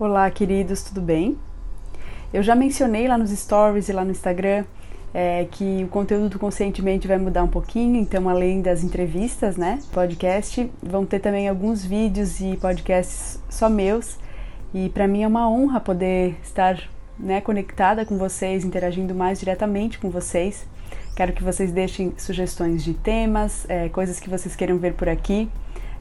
Olá, queridos, tudo bem? Eu já mencionei lá nos stories e lá no Instagram é, que o conteúdo do Conscientemente vai mudar um pouquinho, então além das entrevistas, né, podcast, vão ter também alguns vídeos e podcasts só meus. E para mim é uma honra poder estar né, conectada com vocês, interagindo mais diretamente com vocês. Quero que vocês deixem sugestões de temas, é, coisas que vocês queiram ver por aqui.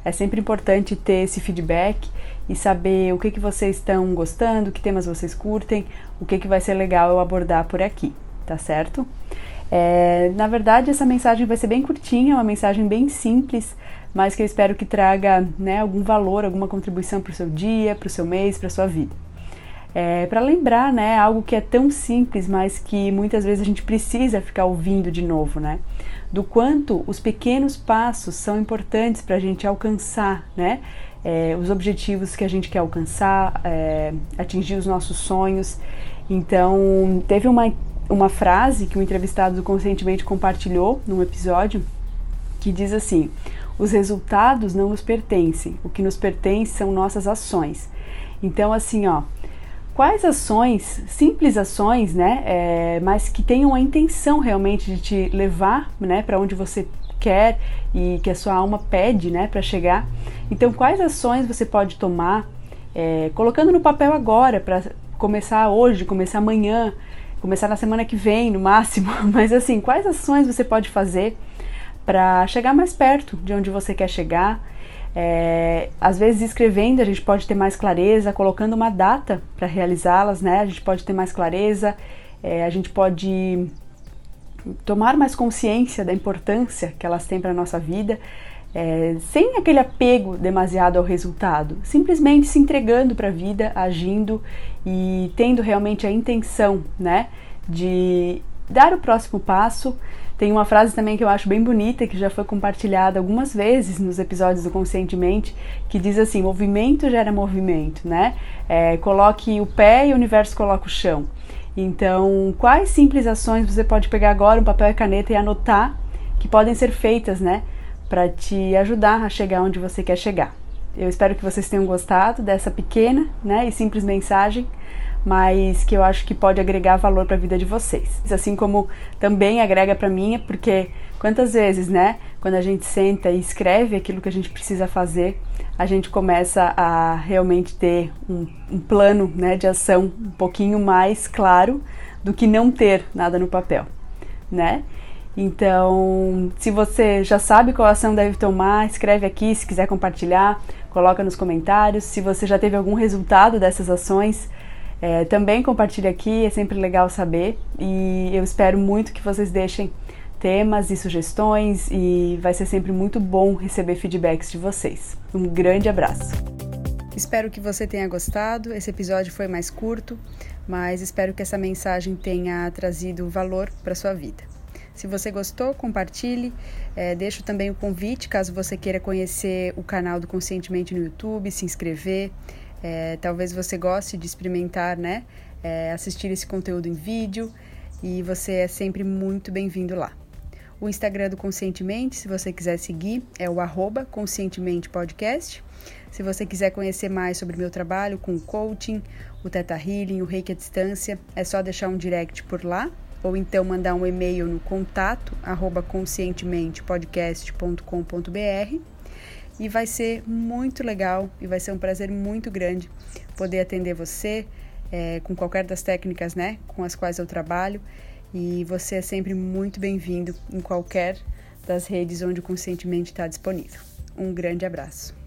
É sempre importante ter esse feedback e saber o que, que vocês estão gostando, que temas vocês curtem, o que, que vai ser legal eu abordar por aqui, tá certo? É, na verdade, essa mensagem vai ser bem curtinha, uma mensagem bem simples, mas que eu espero que traga né, algum valor, alguma contribuição para o seu dia, para o seu mês, para a sua vida. É, para lembrar, né, algo que é tão simples, mas que muitas vezes a gente precisa ficar ouvindo de novo, né? do quanto os pequenos passos são importantes para a gente alcançar, né? É, os objetivos que a gente quer alcançar, é, atingir os nossos sonhos. Então, teve uma, uma frase que o entrevistado conscientemente compartilhou num episódio que diz assim: os resultados não nos pertencem, o que nos pertence são nossas ações. Então, assim, ó, quais ações, simples ações, né, é, mas que tenham a intenção realmente de te levar, né, para onde você quer e que a sua alma pede, né, para chegar. Então, quais ações você pode tomar, é, colocando no papel agora para começar hoje, começar amanhã, começar na semana que vem, no máximo. Mas assim, quais ações você pode fazer para chegar mais perto de onde você quer chegar? É, às vezes escrevendo a gente pode ter mais clareza, colocando uma data para realizá-las, né? A gente pode ter mais clareza, é, a gente pode tomar mais consciência da importância que elas têm para a nossa vida, é, sem aquele apego demasiado ao resultado, simplesmente se entregando para a vida, agindo e tendo realmente a intenção, né, de dar o próximo passo tem uma frase também que eu acho bem bonita, que já foi compartilhada algumas vezes nos episódios do Conscientemente, que diz assim: movimento gera movimento, né? É, coloque o pé e o universo coloca o chão. Então, quais simples ações você pode pegar agora, um papel e caneta e anotar que podem ser feitas, né? Para te ajudar a chegar onde você quer chegar. Eu espero que vocês tenham gostado dessa pequena né, e simples mensagem mas que eu acho que pode agregar valor para a vida de vocês. Assim como também agrega para mim, porque quantas vezes, né, quando a gente senta e escreve aquilo que a gente precisa fazer, a gente começa a realmente ter um, um plano, né, de ação um pouquinho mais claro do que não ter nada no papel, né? Então, se você já sabe qual ação deve tomar, escreve aqui, se quiser compartilhar, coloca nos comentários. Se você já teve algum resultado dessas ações, é, também compartilhe aqui, é sempre legal saber e eu espero muito que vocês deixem temas e sugestões e vai ser sempre muito bom receber feedbacks de vocês. Um grande abraço. Espero que você tenha gostado. Esse episódio foi mais curto, mas espero que essa mensagem tenha trazido valor para sua vida. Se você gostou, compartilhe. É, deixo também o convite caso você queira conhecer o canal do Conscientemente no YouTube, se inscrever. É, talvez você goste de experimentar, né? É, assistir esse conteúdo em vídeo e você é sempre muito bem-vindo lá. O Instagram do Conscientemente, se você quiser seguir, é o arroba Conscientemente Podcast. Se você quiser conhecer mais sobre meu trabalho com coaching, o Teta Healing, o Reiki à Distância, é só deixar um direct por lá ou então mandar um e-mail no contato arroba conscientementepodcast.com.br e vai ser muito legal e vai ser um prazer muito grande poder atender você é, com qualquer das técnicas né, com as quais eu trabalho e você é sempre muito bem-vindo em qualquer das redes onde o Conscientemente está disponível. Um grande abraço.